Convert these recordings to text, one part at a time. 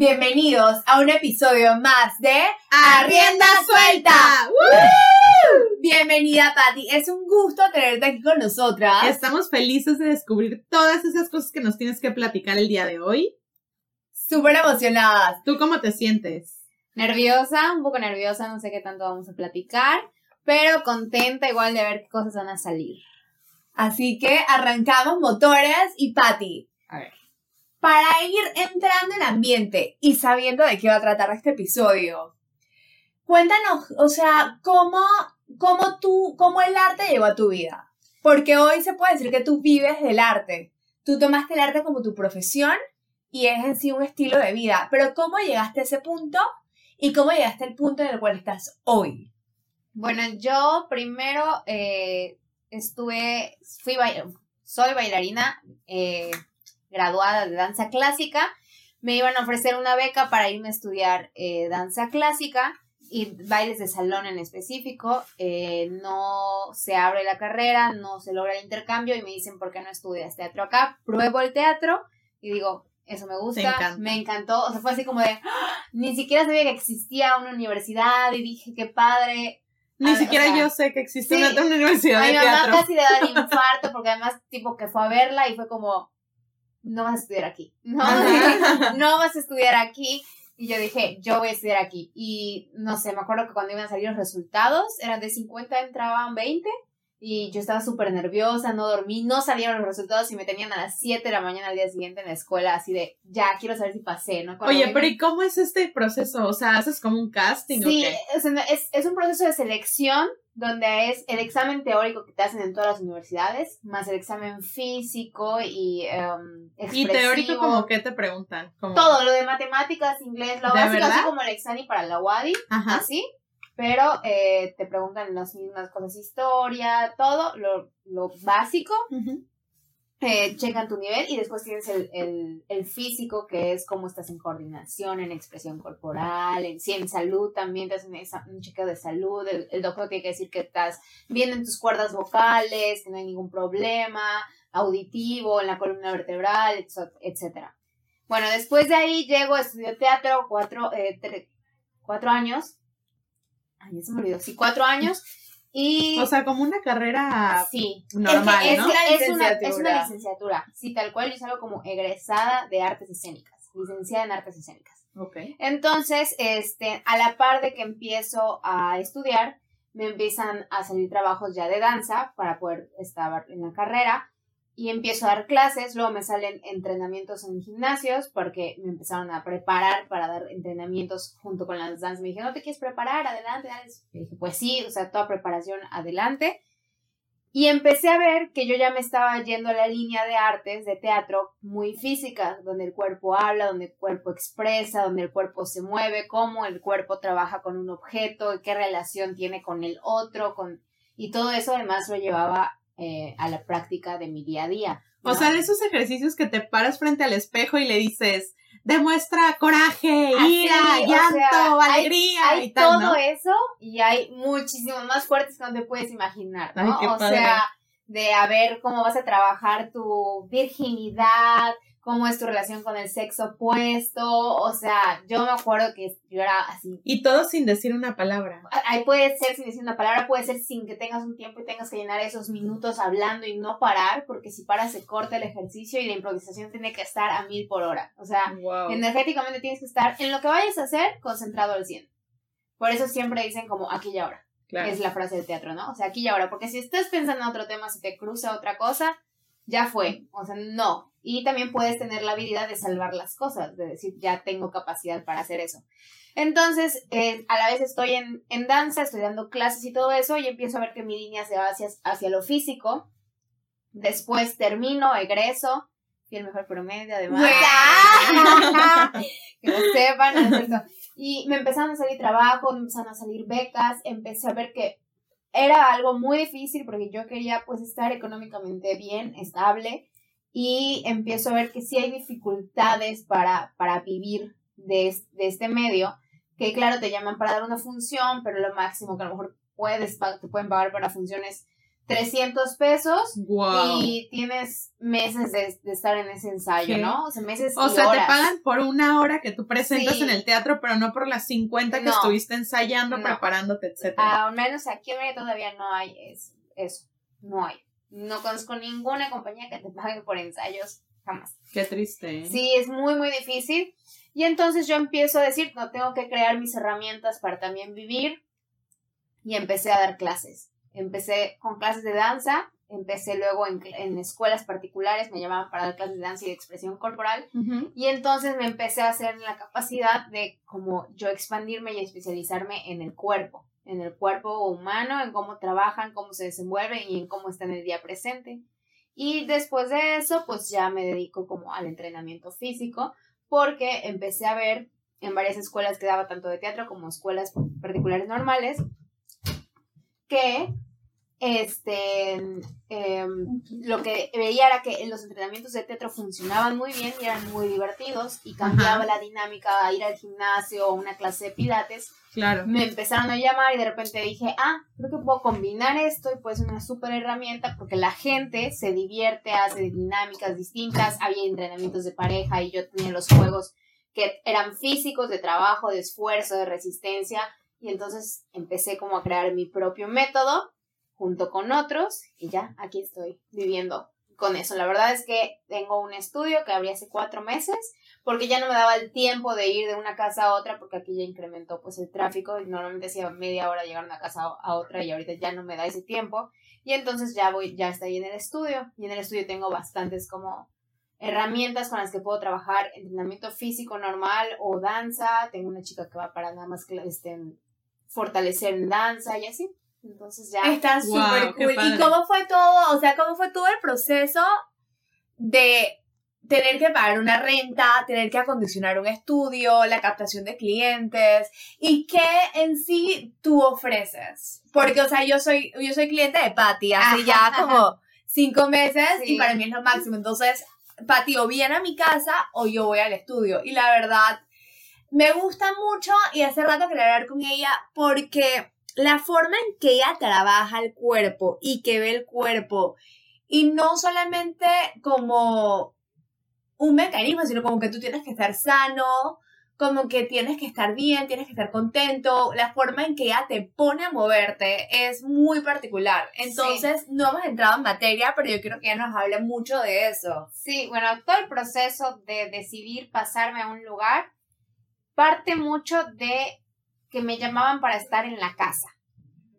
Bienvenidos a un episodio más de Arrienda Suelta. Bienvenida, Patti. Es un gusto tenerte aquí con nosotras. Estamos felices de descubrir todas esas cosas que nos tienes que platicar el día de hoy. Súper emocionadas. ¿Tú cómo te sientes? Nerviosa, un poco nerviosa, no sé qué tanto vamos a platicar, pero contenta igual de ver qué cosas van a salir. Así que arrancamos motores y Patti. Para ir entrando en ambiente y sabiendo de qué va a tratar este episodio, cuéntanos, o sea, cómo, cómo tú, cómo el arte llegó a tu vida. Porque hoy se puede decir que tú vives del arte. Tú tomaste el arte como tu profesión y es en sí un estilo de vida. Pero ¿cómo llegaste a ese punto y cómo llegaste al punto en el cual estás hoy? Bueno, yo primero eh, estuve, fui soy bailarina eh, graduada de danza clásica. Me iban a ofrecer una beca para irme a estudiar eh, danza clásica y bailes de salón en específico. Eh, no se abre la carrera, no se logra el intercambio y me dicen, ¿por qué no estudias teatro acá? Pruebo el teatro y digo, eso me gusta, encanta. me encantó. O sea, fue así como de, ¡ah! ni siquiera sabía que existía una universidad y dije, qué padre. Ni A ver, siquiera o sea, yo sé que existe sí. una, universidad mi mamá casi le da el infarto porque además tipo que fue a verla y fue como, no vas a estudiar aquí, no, no vas a estudiar aquí. Y yo dije, yo voy a estudiar aquí. Y no sé, me acuerdo que cuando iban a salir los resultados, eran de 50, entraban 20. Y yo estaba súper nerviosa, no dormí, no salieron los resultados y me tenían a las 7 de la mañana al día siguiente en la escuela, así de, ya, quiero saber si pasé, ¿no? Cuando Oye, me- pero ¿y cómo es este proceso? O sea, ¿haces como un casting Sí, o qué? es, es, es un proceso de selección donde es el examen teórico que te hacen en todas las universidades, más el examen físico y em, Y teórico, como qué te preguntan? Como- Todo, lo de matemáticas, inglés, lo ¿De básico, así como el examen para la UADI, Ajá. así, pero eh, te preguntan las mismas cosas, historia, todo, lo, lo básico, Ujú. Eh, checan tu nivel y después tienes el, el, el físico, que es cómo estás en coordinación, en expresión corporal, en, sí, en salud también te hacen un chequeo de salud, el, doctor tiene que decir que estás bien en tus cuerdas vocales, que no hay ningún problema, auditivo, en la columna vertebral, etcétera. Bueno, después de ahí llego, estudié teatro cuatro, eh, cuatro años, ay, se me olvidó, sí, cuatro años, y... O sea, como una carrera Sí, normal, es, ¿no? que es, Una una, es licenciatura. una licenciatura. Sí, tal cual yo salgo como egresada de artes escénicas, licenciada en artes escénicas. Ok. Entonces, este, a la par de que empiezo a estudiar, me empiezan a salir trabajos ya de danza para poder estar en la carrera y empiezo a dar clases, luego me salen entrenamientos en gimnasios porque me empezaron a preparar para dar entrenamientos junto con las danzas. Me dijeron, ¿no te quieres preparar? Adelante, dale. Dije, pues sí, o sea, toda preparación adelante. Y empecé a ver que yo ya me estaba yendo a la línea de artes, de teatro, muy física, donde el cuerpo habla, donde el cuerpo expresa, donde el cuerpo se mueve, cómo el cuerpo trabaja con un objeto, qué relación tiene con el otro, con... y todo eso además lo llevaba eh, a la práctica de mi día a día. O sea, de esos ejercicios que te paras frente al espejo y le dices, demuestra coraje, Así, ira, llanto, sea, hay- alegría hay y tal, todo ¿no? eso y hay muchísimos más fuertes que no te puedes imaginar, ¿no? Ay, o padre. sea, de a ver cómo vas a trabajar tu virginidad, cómo es tu relación con el sexo opuesto, o sea, yo me acuerdo que yo era así. Y todo sin decir una palabra. Ahí puede ser sin decir una palabra, puede ser sin que tengas un tiempo y tengas que llenar esos minutos hablando y no parar, porque si paras se corta el ejercicio y la improvisación tiene que estar a mil por hora. O sea, Wow. energéticamente tienes que estar en lo que vayas a hacer concentrado al 100. Por eso siempre dicen como aquí y ahora. Claro. Es la frase del teatro, ¿no? O sea, aquí y ahora. Porque si estás pensando en otro tema, si te cruza otra cosa, ya fue. O sea, no. Y también puedes tener la habilidad de salvar las cosas, de decir, ya tengo capacidad para hacer eso. Entonces, eh, a la vez estoy en, en danza, estoy dando clases y todo eso, y empiezo a ver que mi línea se va hacia, hacia lo físico. Después termino, egreso, fui el mejor promedio, además. que lo sepan, ¿no es? Y me empezaron a salir trabajos, me empezaron a salir becas, empecé a ver que era algo muy difícil porque yo quería pues estar económicamente bien, estable, y empiezo a ver que sí hay dificultades para, para vivir de, de este medio, que claro, te llaman para dar una función, pero lo máximo que a lo mejor puedes, te pueden pagar para funciones 300 pesos Wow. y tienes meses de, de estar en ese ensayo. ¿no? O sea, meses O y sea, te pagan por una hora que tú presentas Sí. en el teatro, pero no por las 50 que No. estuviste ensayando, No. preparándote, etcétera. Al menos aquí en Mérida todavía no hay es- eso. No hay. No conozco ninguna compañía que te pague por ensayos. Jamás. Qué triste. ¿eh? Sí, es muy, muy difícil. Y entonces yo empiezo a decir, no, tengo que crear mis herramientas para también vivir. Y empecé a dar clases. Empecé con clases de danza. Empecé luego en, en escuelas particulares. Me llamaban para dar clases de danza y de expresión corporal. Ujú. Y entonces me empecé a hacer la capacidad de como yo expandirme y especializarme en el cuerpo, en el cuerpo humano, en cómo trabajan, cómo se desenvuelven y en cómo está en el día presente. Y después de eso, pues ya me dedico como al entrenamiento físico, porque empecé a ver en varias escuelas que daba tanto de teatro como escuelas particulares normales, que este em, lo que veía era que los entrenamientos de teatro funcionaban muy bien y eran muy divertidos y cambiaba Ajá. la dinámica a ir al gimnasio o una clase de pilates. Claro. Me empezaron a llamar y de repente dije, ah, creo que puedo combinar esto y puede ser una súper herramienta porque la gente se divierte, hace dinámicas distintas, había entrenamientos de pareja y yo tenía los juegos que eran físicos, de trabajo, de esfuerzo, de resistencia y entonces empecé como a crear mi propio método junto con otros y ya aquí estoy viviendo con eso. La verdad es que tengo un estudio que abrí hace cuatro meses porque ya no me daba el tiempo de ir de una casa a otra porque aquí ya incrementó pues el tráfico normalmente hacía media hora llegar de una casa a otra y ahorita ya no me da ese tiempo y entonces ya voy ya estoy en el estudio y en el estudio tengo bastantes como herramientas con las que puedo trabajar entrenamiento físico normal o danza tengo una chica que va para nada más este, fortalecer en danza y así entonces ya Está Wow, súper cool. ¿Y cómo fue todo? O sea, ¿cómo fue todo el proceso de tener que pagar una renta, tener que acondicionar un estudio, la captación de clientes y qué en sí tú ofreces? Porque, o sea, yo soy, yo soy cliente de Patty hace ya como cinco meses Sí. y para mí es lo máximo. Entonces, Patty o viene a mi casa o yo voy al estudio. Y la verdad, me gusta mucho y hace rato quería hablar con ella porque la forma en que ella trabaja el cuerpo y que ve el cuerpo y no solamente como un mecanismo, sino como que tú tienes que estar sano, como que tienes que estar bien, tienes que estar contento, la forma en que ella te pone a moverte es muy particular. Entonces, no hemos entrado en materia, pero yo quiero que ella nos hable mucho de eso. Sí, bueno, todo el proceso de decidir pasarme a un lugar parte mucho de que me llamaban para estar en la casa.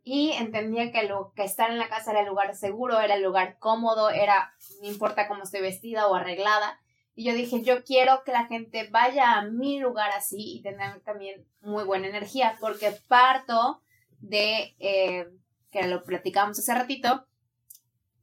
Y entendía que, lo, que estar en la casa era lugar seguro, era el lugar cómodo, era, no importa cómo esté vestida o arreglada. Y yo dije, yo quiero que la gente vaya a mi lugar así y tener también muy buena energía, porque parto de, eh, que lo platicamos hace ratito,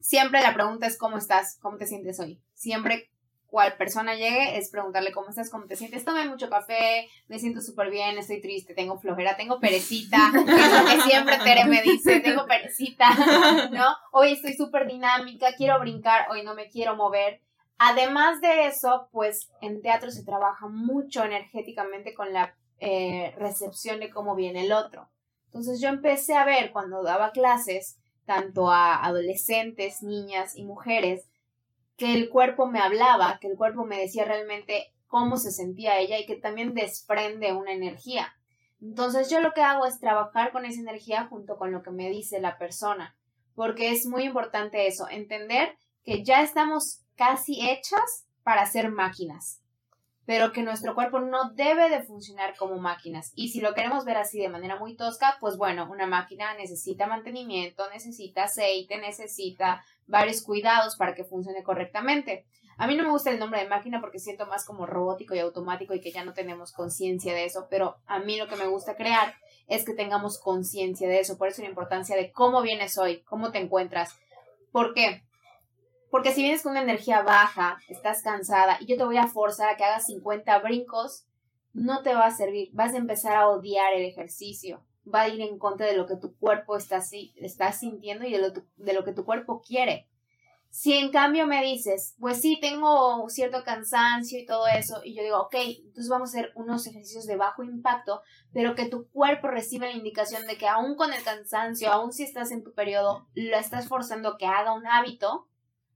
siempre la pregunta es cómo estás, cómo te sientes hoy. Siempre cual persona llegue es preguntarle cómo estás, cómo te sientes. Tomé mucho café, me siento súper bien, estoy triste, tengo flojera, tengo perecita. Es lo que siempre Tere me dice, tengo perecita, ¿no? Hoy estoy súper dinámica, quiero brincar, hoy no me quiero mover. Además de eso, pues en teatro se trabaja mucho energéticamente con la eh, recepción de cómo viene el otro. Entonces yo empecé a ver cuando daba clases, tanto a adolescentes, niñas y mujeres, que el cuerpo me hablaba, que el cuerpo me decía realmente cómo se sentía ella y que también desprende una energía. Entonces yo lo que hago es trabajar con esa energía junto con lo que me dice la persona, porque es muy importante eso, entender que ya estamos casi hechas para ser máquinas, pero que nuestro cuerpo no debe de funcionar como máquinas. Y si lo queremos ver así de manera muy tosca, pues bueno, una máquina necesita mantenimiento, necesita aceite, necesita varios cuidados para que funcione correctamente. A mí no me gusta el nombre de máquina porque siento más como robótico y automático y que ya no tenemos conciencia de eso, pero a mí lo que me gusta crear es que tengamos conciencia de eso. Por eso la importancia de cómo vienes hoy, cómo te encuentras. ¿Por qué? Porque si vienes con una energía baja, estás cansada y yo te voy a forzar a que hagas 50 brincos, no te va a servir. Vas a empezar a odiar el ejercicio. Va a ir en contra de lo que tu cuerpo está, está sintiendo y de lo, de lo que tu cuerpo quiere. Si en cambio me dices, pues sí, tengo cierto cansancio y todo eso, y yo digo, ok, entonces vamos a hacer unos ejercicios de bajo impacto, pero que tu cuerpo reciba la indicación de que aún con el cansancio, aún si estás en tu periodo, lo estás forzando que haga un hábito,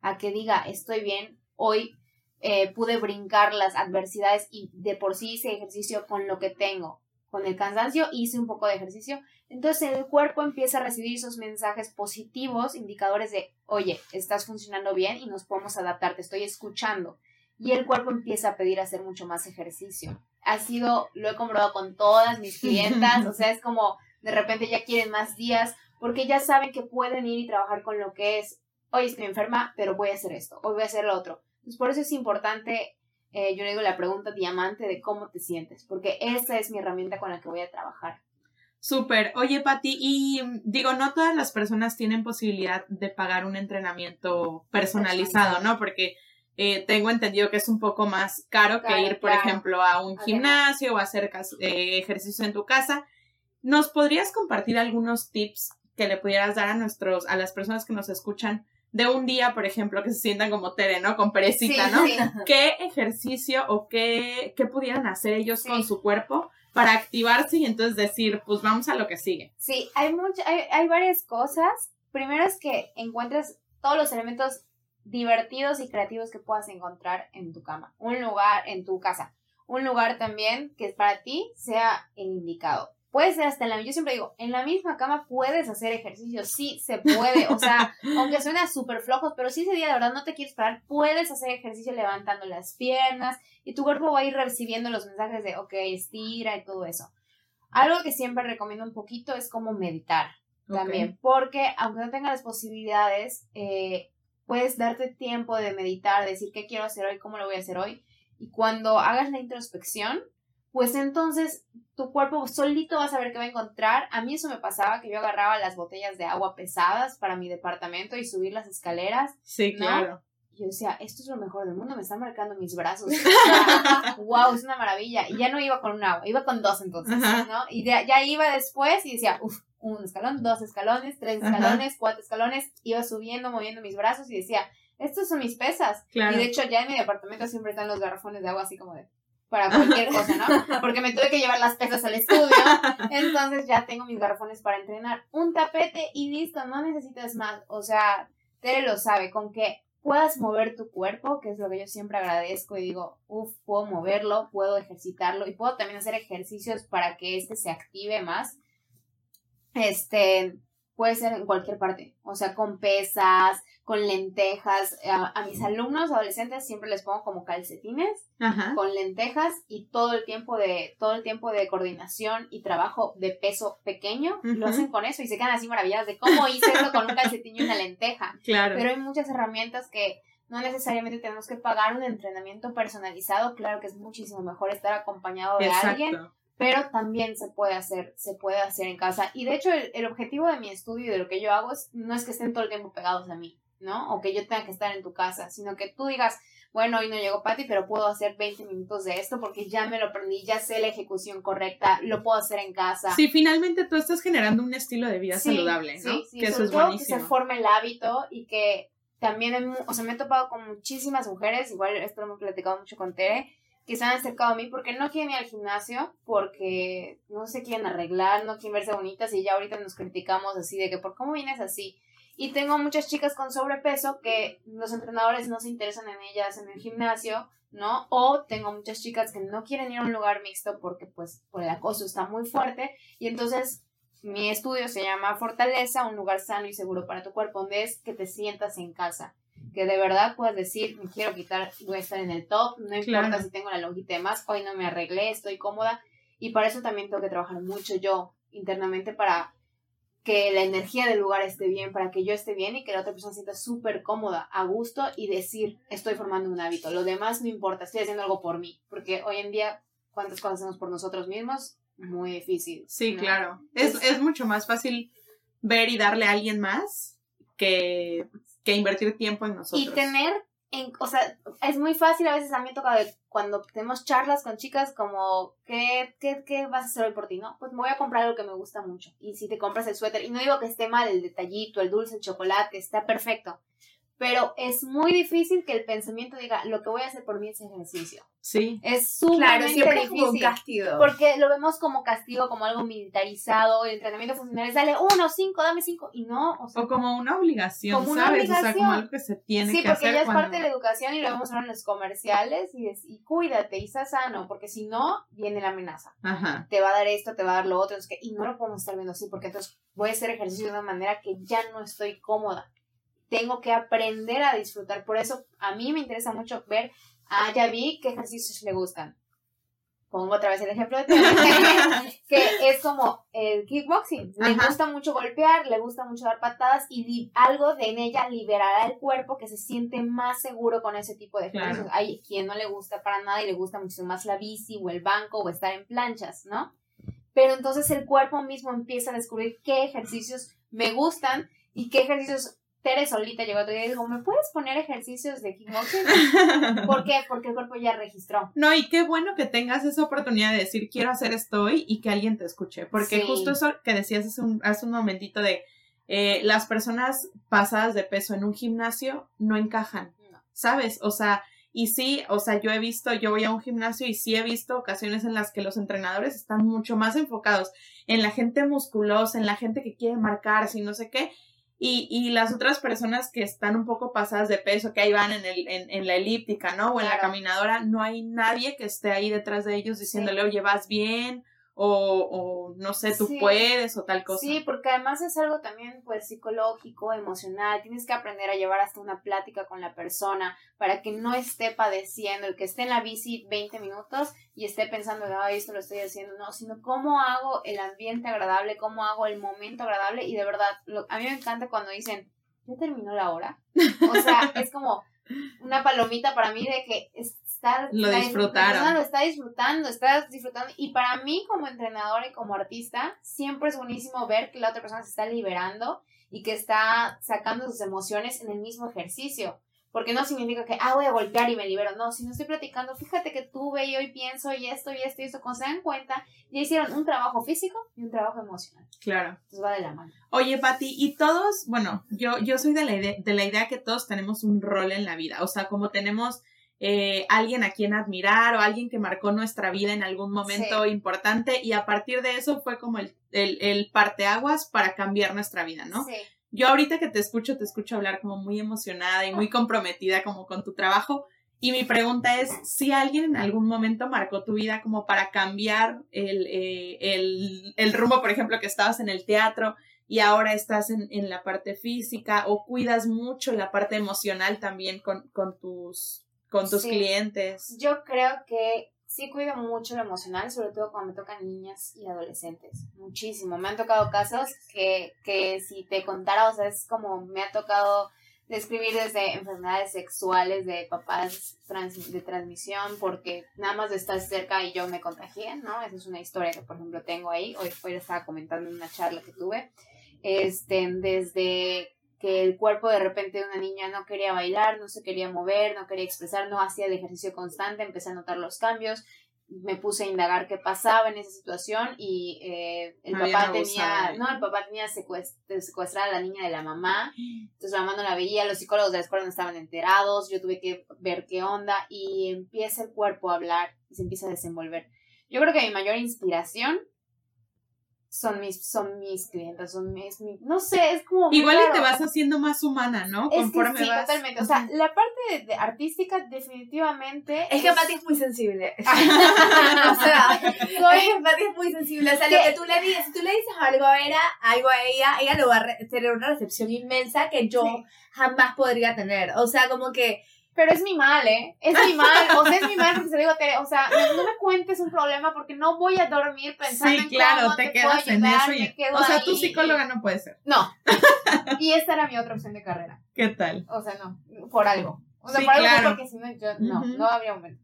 a que diga, estoy bien, hoy eh, pude brincar las adversidades y de por sí hice ejercicio con lo que tengo. Con el cansancio hice un poco de ejercicio. Entonces el cuerpo empieza a recibir esos mensajes positivos, indicadores de, oye, estás funcionando bien y nos podemos adaptar, te estoy escuchando. Y el cuerpo empieza a pedir hacer mucho más ejercicio. Ha sido, lo he comprobado con todas mis clientas, o sea, es como de repente ya quieren más días porque ya saben que pueden ir y trabajar con lo que es, hoy estoy enferma, pero voy a hacer esto, hoy voy a hacer lo otro pues por eso es importante, eh, yo le digo la pregunta diamante de cómo te sientes, porque esa es mi herramienta con la que voy a trabajar. Súper. Oye, Pati, y digo, no todas las personas tienen posibilidad de pagar un entrenamiento personalizado, ¿no? Porque eh, tengo entendido que es un poco más caro que ir, por ejemplo, a un gimnasio o hacer eh, ejercicio en tu casa. ¿Nos podrías compartir algunos tips que le pudieras dar a nuestros, a las personas que nos escuchan de un día, por ejemplo, que se sientan como Tere, ¿no? Con perecita, ¿no? ¿Qué ejercicio o qué, qué pudieran hacer ellos con su cuerpo para activarse y entonces decir, pues vamos a lo que sigue? Sí, hay, mucho, hay, hay varias cosas. Primero es que encuentres todos los elementos divertidos y creativos que puedas encontrar en tu cama, un lugar en tu casa, un lugar también que para ti sea el indicado. Puede ser hasta en la, yo siempre digo, en la misma cama puedes hacer ejercicio, sí se puede, o sea, aunque suena súper flojos, pero si ese día de verdad no te quieres parar, puedes hacer ejercicio levantando las piernas y tu cuerpo va a ir recibiendo los mensajes de, ok, estira y todo eso. Algo que siempre recomiendo un poquito es como meditar también, porque aunque no tengas las posibilidades, eh, puedes darte tiempo de meditar, decir qué quiero hacer hoy, cómo lo voy a hacer hoy, y cuando hagas la introspección, pues entonces tu cuerpo solito va a saber qué va a encontrar. A mí eso me pasaba que yo agarraba las botellas de agua pesadas para mi departamento y subir las escaleras. Sí, claro. Y yo decía, esto es lo mejor del mundo, me están marcando mis brazos. wow, es una maravilla. Y ya no iba con un agua, iba con dos entonces, ¿no? Y ya, iba después y decía, uff, un escalón, dos escalones, tres escalones, cuatro escalones. Iba subiendo, moviendo mis brazos y decía, estos son mis pesas. Y de hecho ya en mi departamento siempre están los garrafones de agua así como de para cualquier cosa, ¿no? Porque me tuve que llevar las pesas al estudio. Entonces ya tengo mis garrafones para entrenar. Un tapete y listo, no necesitas más. O sea, Tere lo sabe, con que puedas mover tu cuerpo, que es lo que yo siempre agradezco y digo, uff, puedo moverlo, puedo ejercitarlo y puedo también hacer ejercicios para que este se active más. Este, puede ser en cualquier parte, o sea, con pesas, con lentejas. A, mis alumnos adolescentes siempre les pongo como calcetines con lentejas y todo el tiempo de todo el tiempo de coordinación y trabajo de peso pequeño lo hacen con eso y se quedan así maravilladas de cómo hice eso con un calcetín y una lenteja. Claro. Pero hay muchas herramientas que no necesariamente tenemos que pagar un entrenamiento personalizado, claro que es muchísimo mejor estar acompañado de alguien pero también se puede hacer, se puede hacer en casa. Y de hecho, el, objetivo de mi estudio y de lo que yo hago es, no es que estén todo el tiempo pegados a mí, ¿no? O que yo tenga que estar en tu casa, sino que tú digas, bueno, hoy no llegó Patty, pero puedo hacer 20 minutos de esto porque ya me lo aprendí, ya sé la ejecución correcta, lo puedo hacer en casa. Sí, finalmente tú estás generando un estilo de vida saludable, ¿no? Sí, sí, que eso es buenísimo. que se forme el hábito y que también, o sea, me he topado con muchísimas mujeres, igual esto lo hemos platicado mucho con Tere, que se han acercado a mí porque no quieren ir al gimnasio, porque no se quieren arreglar, no quieren verse bonitas y ya ahorita nos criticamos así de que por cómo vienes así. Y tengo muchas chicas con sobrepeso que los entrenadores no se interesan en ellas en el gimnasio, ¿no? O tengo muchas chicas que no quieren ir a un lugar mixto porque pues por el acoso está muy fuerte y entonces mi estudio se llama Fortaleza, un lugar sano y seguro para tu cuerpo, donde es que te sientas en casa que de verdad puedes decir, me quiero quitar, voy a estar en el top, no importa si tengo la longitud de más, hoy no me arreglé, estoy cómoda. Y para eso también tengo que trabajar mucho yo internamente para que la energía del lugar esté bien, para que yo esté bien y que la otra persona se sienta súper cómoda, a gusto y decir, estoy formando un hábito. Lo demás no importa, estoy haciendo algo por mí, porque hoy en día, ¿cuántas cosas hacemos por nosotros mismos? Muy difícil. Sí, claro. Es, es mucho más fácil ver y darle a alguien más que que invertir tiempo en nosotros. Y tener, en, o sea, es muy fácil, a veces a mí toca cuando tenemos charlas con chicas como, ¿qué, qué, ¿qué vas a hacer hoy por ti? No, pues me voy a comprar algo que me gusta mucho. Y si te compras el suéter, y no digo que esté mal el detallito, el dulce, el chocolate, está perfecto. Pero es muy difícil que el pensamiento diga, lo que voy a hacer por mí es ejercicio. Sí. Es Claro, sumamente siempre es difícil. como un castigo. Porque lo vemos como castigo, como algo militarizado. El entrenamiento funcional es dale uno, cinco, dame cinco. Y no, o sea, O como una obligación, Como una ¿sabes? O sea, obligación. como algo que se tiene sí, que porque hacer ya es cuando- parte de la educación y lo vemos ahora en los comerciales. Y, es, y cuídate y está sano, porque si no, viene la amenaza. Ajá. Te va a dar esto, te va a dar lo otro. es que- y no lo podemos estar viendo así, porque entonces voy a hacer ejercicio de una manera que ya no estoy cómoda. Tengo que aprender a disfrutar. Por eso a mí me interesa mucho ver, ah, ya vi qué ejercicios le gustan. Pongo otra vez el ejemplo de que es como el kickboxing. Le Ajá. gusta mucho golpear, le gusta mucho dar patadas y algo de en ella liberará el cuerpo que se siente más seguro con ese tipo de ejercicios. Claro. Hay quien no le gusta para nada y le gusta mucho más la bici o el banco o estar en planchas, ¿no? Pero entonces el cuerpo mismo empieza a descubrir qué ejercicios me gustan y qué ejercicios Tere solita llegó otro día y dijo, ¿me puedes poner ejercicios de kickboxing? ¿Por qué? Porque el cuerpo ya registró. No, y qué bueno que tengas esa oportunidad de decir quiero hacer esto hoy y que alguien te escuche. Porque Sí. justo eso que decías hace un, hace un momentito de eh, las personas pasadas de peso en un gimnasio no encajan, No. ¿sabes? O sea, y sí, o sea, yo he visto, yo voy a un gimnasio y sí he visto ocasiones en las que los entrenadores están mucho más enfocados en la gente musculosa, en la gente que quiere marcarse y no sé qué. Y, y las otras personas que están un poco pasadas de peso, que ahí van en, el, en, en la elíptica, ¿no? O en la caminadora, no hay nadie que esté ahí detrás de ellos diciéndole, oye, vas bien, o, o no sé, tú Sí. puedes, o tal cosa. Sí, porque además es algo también pues psicológico, emocional. Tienes que aprender a llevar hasta una plática con la persona para que no esté padeciendo, el que esté en la bici 20 minutos y esté pensando, ay, esto lo estoy haciendo, no, sino cómo hago el ambiente agradable, cómo hago el momento agradable y de verdad, lo- a mí me encanta cuando dicen, ya terminó la hora. O sea, es como una palomita para mí de que está Lo la- disfrutaron. La lo está disfrutando, está disfrutando. Y para mí, como entrenadora y como artista, siempre es buenísimo ver que la otra persona se está liberando y que está sacando sus emociones en el mismo ejercicio. Porque no significa que, ah, voy a golpear y me libero. No, si no estoy platicando, fíjate que tuve y hoy pienso y esto y esto y esto. Cuando se dan cuenta, ya hicieron un trabajo físico y un trabajo emocional. Claro. Entonces va de la mano. Oye, Pati, y todos, bueno, yo, yo soy de la, idea, de la idea que todos tenemos un rol en la vida, o sea, como tenemos eh, alguien a quien admirar o alguien que marcó nuestra vida en algún momento importante y a partir de eso fue como el, el, el parteaguas para cambiar nuestra vida, ¿no? Sí. Yo ahorita que te escucho, te escucho hablar como muy emocionada y muy comprometida como con tu trabajo. Y mi pregunta es, si alguien en algún momento marcó tu vida como para cambiar el, eh, el, el rumbo, por ejemplo, que estabas en el teatro y ahora estás en, en la parte física o cuidas mucho la parte emocional también con, con tus, con tus Sí. clientes. Yo creo que sí cuido mucho lo emocional, sobre todo cuando me tocan niñas y adolescentes. Muchísimo. Me han tocado casos que, que si te contara, o sea, es como me ha tocado describir desde enfermedades sexuales de papás trans- de transmisión, porque nada más de estar cerca y yo me contagié, ¿no? Esa es una historia que, por ejemplo, tengo ahí. Hoy, hoy estaba comentando en una charla que tuve. Este, desde que el cuerpo de repente de una niña no quería bailar, no se quería mover, no quería expresar, no hacía el ejercicio constante, empecé a notar los cambios, me puse a indagar qué pasaba en esa situación y eh, el Habían papá abusado tenía, de no, el papá tenía secuest- secuestrada a la niña de la mamá, entonces la mamá no la veía, los psicólogos de la escuela no estaban enterados, yo tuve que ver qué onda y empieza el cuerpo a hablar y se empieza a desenvolver. Yo creo que mi mayor inspiración son mis, son mis clientes, son mis, mi- no sé, es como... Igual y te vas haciendo más humana, ¿no? Es que Conforme sí, vas. totalmente. O sea, la parte de, de artística definitivamente... Es que Pati es muy sensible. o sea, soy, Pati es muy sensible. O sea, lo que tú le dices, si tú le dices algo a ella, algo a ella, ella lo va a re- tener una recepción inmensa que yo Sí. jamás podría tener. O sea, como que Pero es mi mal, ¿eh? Es mi mal. O sea, es mi mal porque se lo digo a Tere. O sea, no, me cuentes un problema porque no voy a dormir pensando Sí, en claro, cómo te, te, quedas puedo en ayudar, eso. me Y, quedo o sea, tu ahí. psicóloga no puede ser. No. Y esta era mi otra opción de carrera. ¿Qué tal? O sea, no. Por algo. O sea, Sí, por algo claro. porque si no, yo no, Ujú. no habría momento.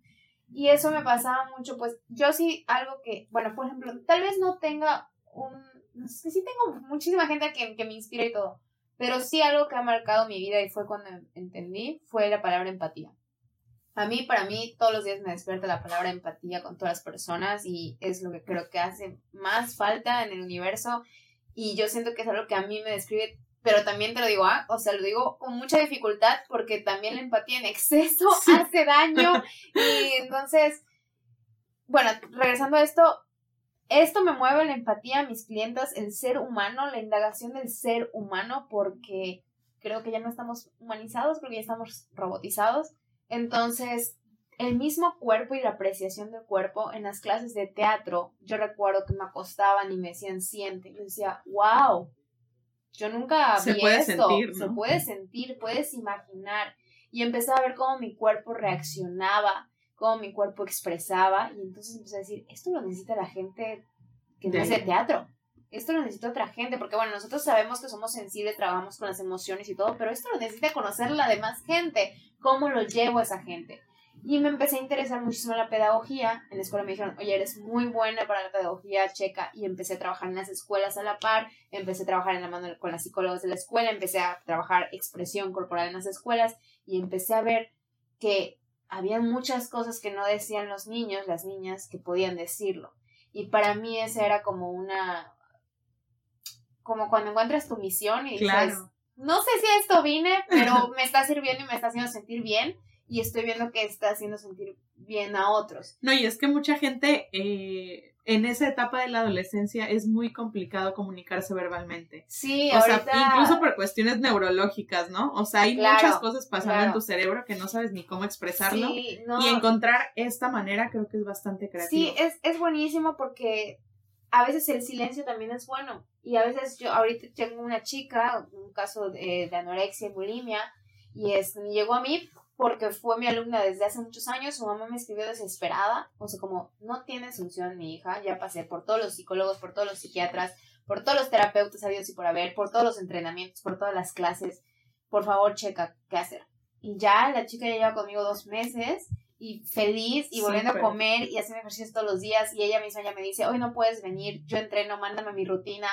Y eso me pasaba mucho, pues yo sí, algo que, bueno, por ejemplo, tal vez no tenga un, no sé, sí tengo muchísima gente que, que me inspira y todo, pero sí algo que ha marcado mi vida y fue cuando entendí, fue la palabra empatía. A mí, para mí, todos los días me despierta la palabra empatía con todas las personas y es lo que creo que hace más falta en el universo y yo siento que es algo que a mí me describe pero también te lo digo, ah, o sea, lo digo con mucha dificultad porque también la empatía en exceso hace daño. Y entonces, bueno, regresando a esto, esto me mueve la empatía a mis clientes, el ser humano, la indagación del ser humano, porque creo que ya no estamos humanizados, porque ya estamos robotizados. Entonces, el mismo cuerpo y la apreciación del cuerpo en las clases de teatro, yo recuerdo que me acostaban y me decían siente. Yo decía, wow, yo nunca se vi puede esto. sentir, ¿no? Se puede sentir, puedes imaginar. Y empecé a ver cómo mi cuerpo reaccionaba, cómo mi cuerpo expresaba. Y entonces empecé a decir, esto lo necesita la gente que no de teatro. Esto lo necesita otra gente, porque bueno, nosotros sabemos que somos sensibles, trabajamos con las emociones y todo, pero esto lo necesita conocer la demás gente. ¿Cómo lo llevo a esa gente? Y me empecé a interesar muchísimo en la pedagogía. En la escuela me dijeron, oye, eres muy buena para la pedagogía checa. Y empecé a trabajar en las escuelas a la par. Empecé a trabajar en la mano con las psicólogas de la escuela. Empecé a trabajar expresión corporal en las escuelas. Y empecé a ver que había muchas cosas que no decían los niños, las niñas, que podían decirlo. Y para mí esa era como una... Como cuando encuentras tu misión y dices, Claro. no sé si a esto vine, pero me está sirviendo y me está haciendo sentir bien y estoy viendo que está haciendo sentir bien a otros. No, y es que mucha gente eh, en esa etapa de la adolescencia es muy complicado comunicarse verbalmente. Sí, O sea, incluso por cuestiones neurológicas, ¿no? O sea, hay Claro, muchas cosas pasando en tu cerebro que no sabes ni cómo expresarlo. Sí, no, Y encontrar esta manera creo que es bastante creativo. sí es, es buenísimo porque a veces el silencio también es bueno. Y a veces yo ahorita tengo una chica, un caso de, de anorexia y bulimia, y es, llegó a mí porque fue mi alumna desde hace muchos años, su mamá me escribió desesperada, o sea, como, no tiene solución mi hija, ya pasé por todos los psicólogos, por todos los psiquiatras, por todos los terapeutas habidos y por haber, por todos los entrenamientos, por todas las clases, por favor, checa qué hacer. Y ya la chica ya lleva conmigo dos meses y feliz y volviendo a comer y haciendo ejercicios todos los días y ella misma ya me dice, hoy no puedes venir, yo entreno, mándame mi rutina.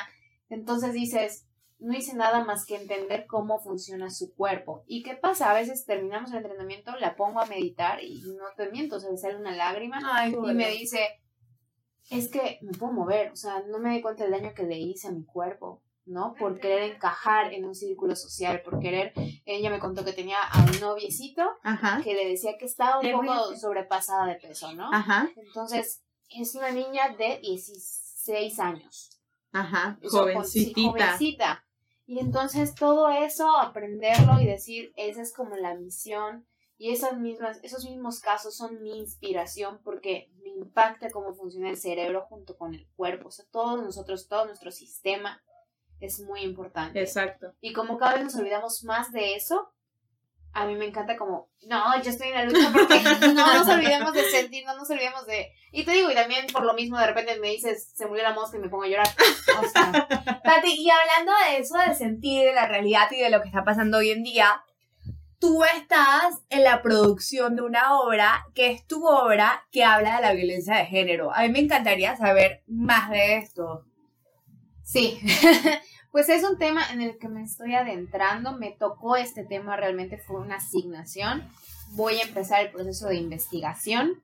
Entonces dices, no hice nada más que entender cómo funciona su cuerpo. ¿Y qué pasa? A veces terminamos el entrenamiento, la pongo a meditar y no te miento, se le sale una lágrima Ay, y me dice, es que me puedo mover, o sea, no me di cuenta del daño que le hice a mi cuerpo, ¿no? Por querer encajar en un círculo social, por querer, ella me contó que tenía a un noviecito Ajá, que le decía que estaba un poco sobrepasada de peso, ¿no? ajá, Entonces, es una niña de 16 años. ajá, jovencitita. jovencita. Y entonces todo eso, aprenderlo y decir, esa es como la misión. Y esas mismas, esos mismos casos son mi inspiración porque me impacta cómo funciona el cerebro junto con el cuerpo. O sea, todos nosotros, todo nuestro sistema es muy importante. Exacto. Y como cada vez nos olvidamos más de eso, a mí me encanta como, no, yo estoy en la lucha porque no nos olvidemos de sentir, no nos olvidemos de... Y te digo, y también por lo mismo de repente me dices, se murió la mosca y me pongo a llorar. O sea, Tati, y hablando de eso, de sentir, de la realidad y de lo que está pasando hoy en día, tú estás en la producción de una obra que es tu obra que habla de la violencia de género. A mí me encantaría saber más de esto. sí. Pues es un tema en el que me estoy adentrando, me tocó este tema, realmente fue una asignación. Voy a empezar el proceso de investigación.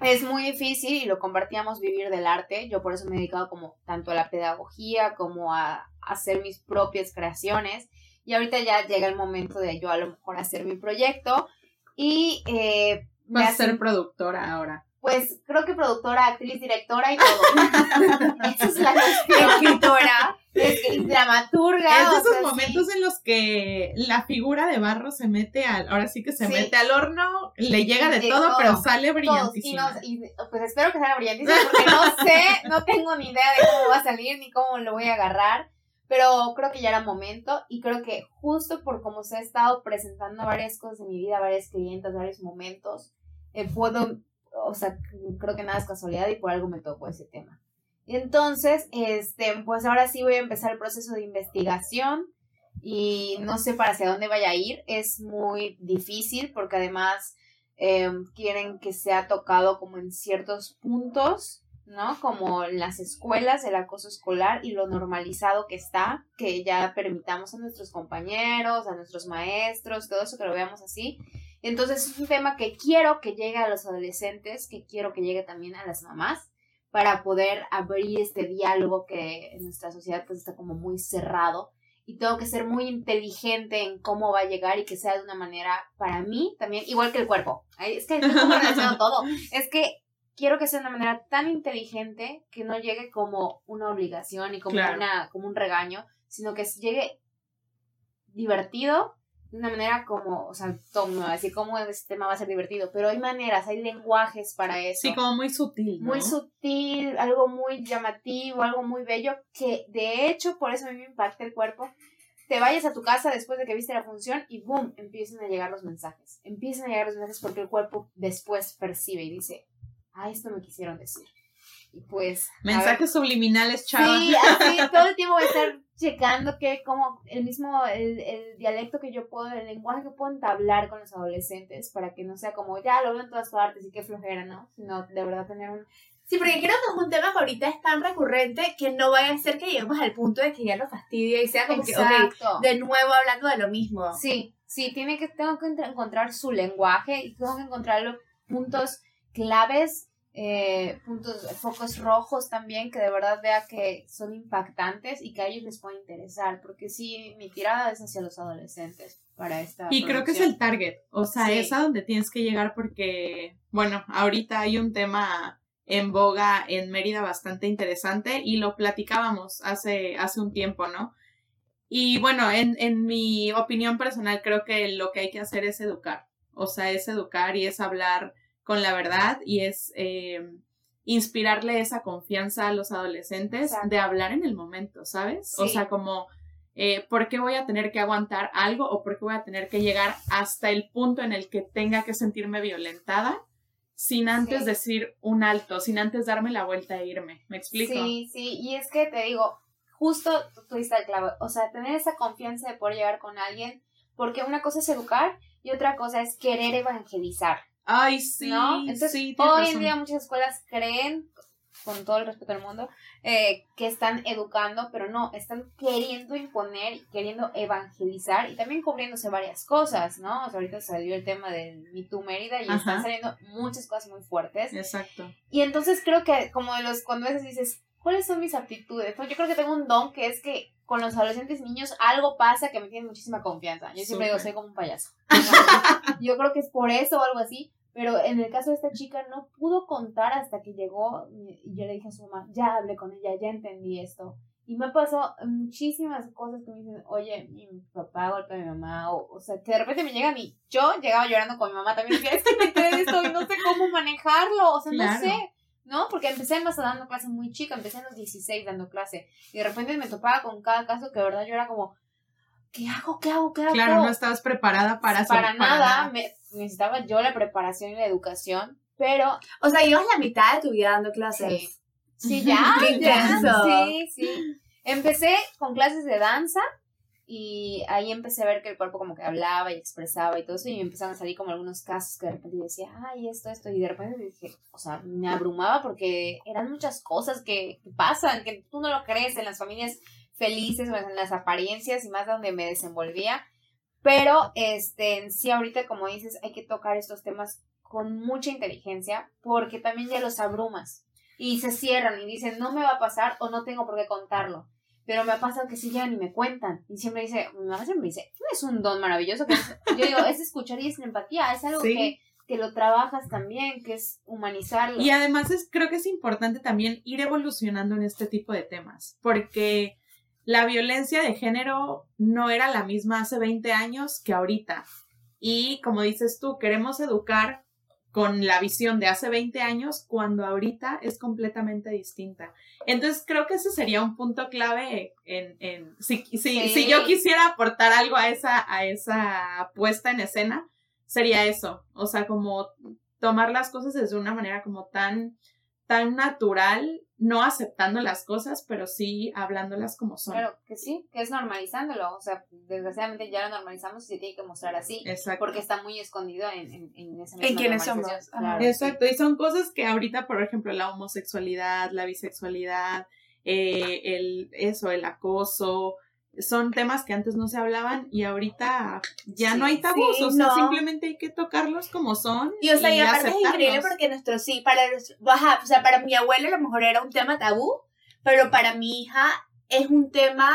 Es muy difícil y lo compartíamos vivir del arte. Yo por eso me he dedicado como tanto a la pedagogía como a hacer mis propias creaciones. Y ahorita ya llega el momento de yo a lo mejor hacer mi proyecto. Y eh, Vas a ser productora ahora. pues creo que productora, actriz, directora y todo. Esa es la cuestión. Escritora. Es que dramaturga. Es de esos sea, sí. momentos en los que la figura de barro se mete al, ahora sí que se Sí. mete al horno, le llega de, De todo, todo. pero sale Todos, y, brillantísima. no- y, pues espero que salga brillantísimo porque no sé, no tengo ni idea de cómo va a salir ni cómo lo voy a agarrar, pero creo que ya era momento y creo que justo por cómo se ha estado presentando varias cosas en mi vida, varias clientes, varios momentos, eh, puedo, o sea, creo que nada es casualidad y por algo me tocó ese tema. Entonces, este, pues ahora sí voy a empezar el proceso de investigación y no sé para hacia dónde vaya a ir. Es muy difícil porque además eh, quieren que sea tocado como en ciertos puntos, ¿no? Como en las escuelas, el acoso escolar y lo normalizado que está, que ya permitamos a nuestros compañeros, a nuestros maestros, todo eso que lo veamos así. Entonces es un tema que quiero que llegue a los adolescentes, que quiero que llegue también a las mamás para poder abrir este diálogo que en nuestra sociedad pues está como muy cerrado y tengo que ser muy inteligente en cómo va a llegar y que sea de una manera para mí también, igual que el cuerpo. Es que es como relacionado todo. Es que quiero que sea de una manera tan inteligente que no llegue como una obligación y como, una, como un regaño, sino que llegue divertido de una manera como, o sea, todo así como este tema va a ser divertido, pero hay maneras, hay lenguajes para eso. Sí, como muy sutil. Muy sutil, algo muy llamativo, algo muy bello, que de hecho, por eso a mí me impacta el cuerpo. Te vayas a tu casa después de que viste la función y boom, empiezan a llegar los mensajes. Empiezan a llegar los mensajes porque el cuerpo después percibe y dice, ah, esto me quisieron decir. Y pues. Mensajes subliminales, chaval. Sí, así todo el tiempo voy a estar checando que como el mismo, el, el, dialecto que yo puedo, el lenguaje que puedo entablar con los adolescentes para que no sea como, ya lo veo en todas partes y qué flojera, ¿no? Sino de verdad tener un... Sí, porque creo que es un tema que ahorita es tan recurrente que no vaya a ser que lleguemos al punto de que ya lo fastidie y sea como que, de nuevo hablando de lo mismo. Sí, sí, tiene que, tengo que encontrar su lenguaje y tengo que encontrar los puntos claves eh, puntos, focos rojos también, que de verdad vea que son impactantes y que a ellos les puede interesar, porque sí, mi tirada es hacia los adolescentes para esta. Y creo que es el target, o sea, es a donde tienes que llegar porque, bueno, ahorita hay un tema en boga en Mérida bastante interesante y lo platicábamos hace, hace un tiempo, ¿no? Y bueno, en, en mi opinión personal creo que lo que hay que hacer es educar, o sea, es educar y es hablar con la verdad y es eh, inspirarle esa confianza a los adolescentes de hablar en el momento, ¿sabes? O sea, como, eh, ¿por qué voy a tener que aguantar algo o por qué voy a tener que llegar hasta el punto en el que tenga que sentirme violentada? sin antes decir un alto, sin antes darme la vuelta e irme. ¿Me explico? Sí, sí, y es que te digo, justo tú diste el clavo, o sea, tener esa confianza de poder llegar con alguien, porque una cosa es educar y otra cosa es querer evangelizar. Ay, sí. Entonces, hoy en día muchas escuelas creen, con todo el respeto del mundo, eh, que están educando, pero no, están queriendo imponer y queriendo evangelizar y también cubriéndose varias cosas, ¿no? O sea, ahorita salió el tema del Me Too Mérida y están saliendo muchas cosas muy fuertes. Exacto. Y entonces creo que como de los, cuando a veces dices, ¿cuáles son mis aptitudes? Pues yo creo que tengo un don que es que con los adolescentes niños algo pasa que me tiene muchísima confianza. Yo siempre digo, soy como un payaso. yo creo que es por eso o algo así. Pero en el caso de esta chica no pudo contar hasta que llegó y yo le dije a su mamá, ya hablé con ella, ya entendí esto. Y me pasó muchísimas cosas que me dicen, oye, mi papá golpea a mi mamá, o, o sea, que de repente me llega a mí. Yo llegaba llorando con mi mamá también, es que me enteré esto y no sé cómo manejarlo, o sea, no sé. ¿no? Porque empecé más dando clase muy chica, empecé a los 16 dando clase. Y de repente me topaba con cada caso que de verdad yo era como, ¿qué hago? ¿Qué hago? ¿Qué hago? Claro, no estabas preparada para Para, nada, Me, necesitaba yo la preparación y la educación, pero... O sea, ibas la mitad de tu vida dando clases. Sí, ya, sí, sí. Empecé con clases de danza y ahí empecé a ver que el cuerpo como que hablaba y expresaba y todo eso y me empezaron a salir como algunos casos que de repente yo decía, ay, esto, esto, y de repente dije, o sea, me abrumaba porque eran muchas cosas que, que pasan, que tú no lo crees en las familias felices o en las apariencias y más donde me desenvolvía. Pero, este, sí, ahorita, como dices, hay que tocar estos temas con mucha inteligencia porque también ya los abrumas y se cierran y dicen, no me va a pasar o no tengo por qué contarlo. Pero me ha pasado que sí llegan y me cuentan. Y siempre dice, mi mamá siempre me dice, es un don maravilloso. Que yo digo, es escuchar y es empatía. Es algo que, que lo trabajas también, que es humanizarlo. Y además es, creo que es importante también ir evolucionando en este tipo de temas. Porque la violencia de género no era la misma hace 20 años que ahorita. Y como dices tú, queremos educar con la visión de hace 20 años cuando ahorita es completamente distinta. Entonces creo que ese sería un punto clave en, en si, si, yo quisiera aportar algo a esa, a esa puesta en escena, sería eso. O sea, como tomar las cosas desde una manera como tan, tan natural no aceptando las cosas, pero sí hablándolas como son. Claro, que sí, que es normalizándolo. O sea, desgraciadamente ya lo normalizamos y se tiene que mostrar así. Exacto. Porque está muy escondido en, en, en esa En quienes somos. Exacto. Y son cosas que ahorita, por ejemplo, la homosexualidad, la bisexualidad, eh, el, eso, el acoso, son temas que antes no se hablaban y ahorita ya no hay tabús, o sea, simplemente hay que tocarlos como son. Y o sea, y, aparte es increíble porque nuestro sí, para o sea, para mi abuelo a lo mejor era un tema tabú, pero para mi hija es un tema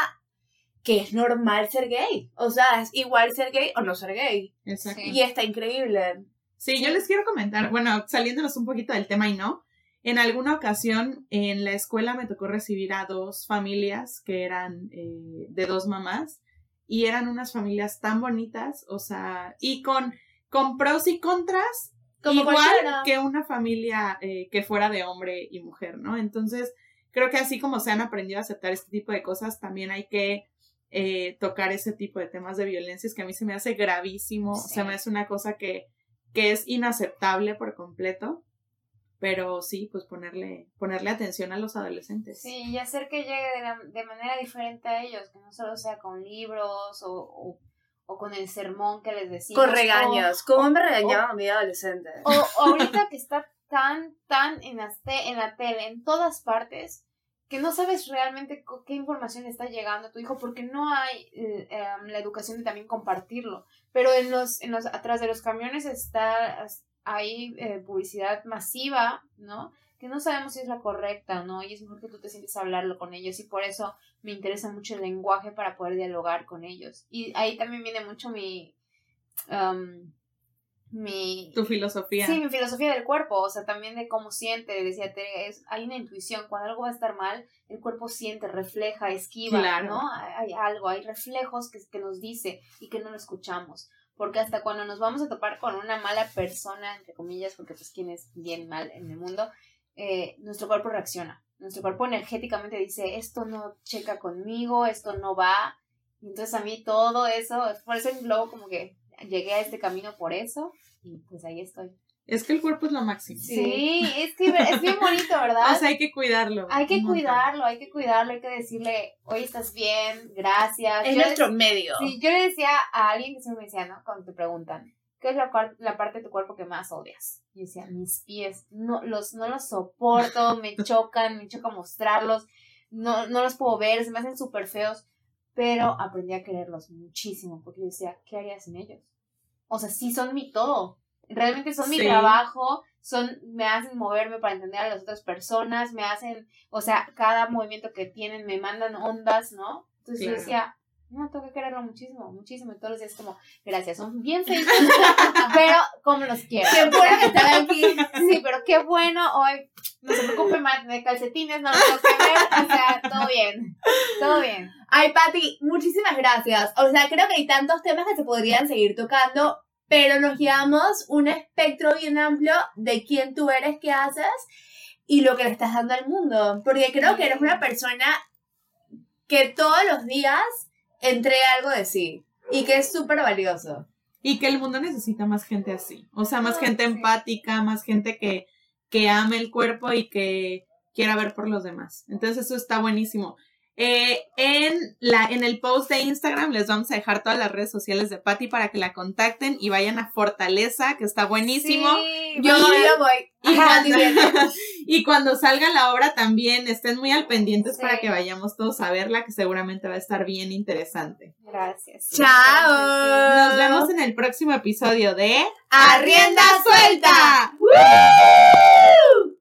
que es normal ser gay. O sea, es igual ser gay o no ser gay. Exacto. Y está increíble. Sí, yo les quiero comentar, bueno, saliéndonos un poquito del tema y no, en alguna ocasión en la escuela me tocó recibir a dos familias que eran eh, de dos mamás y eran unas familias tan bonitas, o sea, y con, con pros y contras, Como igual cualquiera. que una familia eh, que fuera de hombre y mujer, ¿no? Entonces, creo que así como se han aprendido a aceptar este tipo de cosas, también hay que eh, tocar ese tipo de temas de violencias que a mí se me hace gravísimo, Sí. se me hace una cosa que, que es inaceptable por completo, pero sí, pues ponerle, ponerle atención a los adolescentes. Sí, y hacer que llegue de, la- de manera diferente a ellos, que no solo sea con libros o, o, o con el sermón que les decimos. Con regaños. ¿Cómo me regañaba oh. a mi adolescente? O, o ahorita que está tan, tan en, las te- en la tele, en todas partes, que no sabes realmente qué información está llegando a tu hijo, porque no hay eh, em, la educación de también compartirlo. Pero en los, en los, atrás de los camiones está, hay eh, publicidad masiva, ¿no? Que no sabemos si es la correcta no, y es mejor que tú te sientes a hablarlo con ellos, y por eso me interesa mucho el lenguaje para poder dialogar con ellos. Y ahí también viene mucho mi... em, mi Tu filosofía. Sí, mi filosofía del cuerpo, o sea, también de cómo siente, decía Tere, es, hay una intuición, cuando algo va a estar mal, el cuerpo siente, refleja, esquiva, Claro. ¿no? Hay, hay algo, hay reflejos que, que nos dice y que no lo escuchamos, porque hasta cuando nos vamos a topar con una mala persona, entre comillas, porque pues quién es bien mal en el mundo, eh, nuestro cuerpo reacciona, nuestro cuerpo energéticamente dice, esto no checa conmigo, esto no va, entonces a mí todo eso, por eso luego como que llegué a este camino por eso, y pues ahí estoy. Es que el cuerpo es lo máximo. Sí, es que es bien bonito, ¿verdad? O sea, hay que cuidarlo. hay que cuidarlo, hay que cuidarlo, hay que decirle, hoy estás bien, gracias. Es Yo nuestro le- medio. sí, yo le decía a alguien que siempre me decía, ¿no? Cuando te preguntan, ¿qué es la, la parte de tu cuerpo que más odias? Y decía, mis pies, no los, no los soporto, me chocan, me choca mostrarlos, no, no los puedo ver, se me hacen súper feos, pero aprendí a quererlos muchísimo, porque yo decía, ¿qué harías sin ellos? O sea, sí son mi todo, realmente son mi Sí. trabajo, son, me hacen moverme para entender a las otras personas, me hacen, o sea, cada movimiento que tienen me mandan ondas, ¿no? Entonces yo Claro. decía, no, tengo que quererlo muchísimo, muchísimo, y todos los días como, gracias, son bien feitos, pero como los quiero. Qué bueno que están aquí. Sí, pero qué bueno hoy. No se preocupe, más de calcetines, no lo tengo que ver. O sea, todo bien. Todo bien. Ay, Pati, muchísimas gracias. O sea, creo que hay tantos temas que se podrían seguir tocando, pero nos llevamos un espectro bien amplio de quién tú eres, qué haces y lo que le estás dando al mundo. Porque creo que eres una persona que todos los días entrega algo de sí y que es súper valioso. Y que el mundo necesita más gente así. O sea, más Ah, gente empática, más gente que, que ame el cuerpo y que quiera ver por los demás. Entonces eso está buenísimo. Eh, en, la, en el post de Instagram les vamos a dejar todas las redes sociales de Patty para que la contacten y vayan a Fortaleza, que está buenísimo. Sí, Yo, bueno, yo voy. Y Ajá, cuando, y cuando salga la obra también estén muy al pendientes Sí. para que vayamos todos a verla, que seguramente va a estar bien interesante. Gracias. Chao. gracias, Nos vemos en el próximo episodio de ¡A rienda suelta! ¡Woo!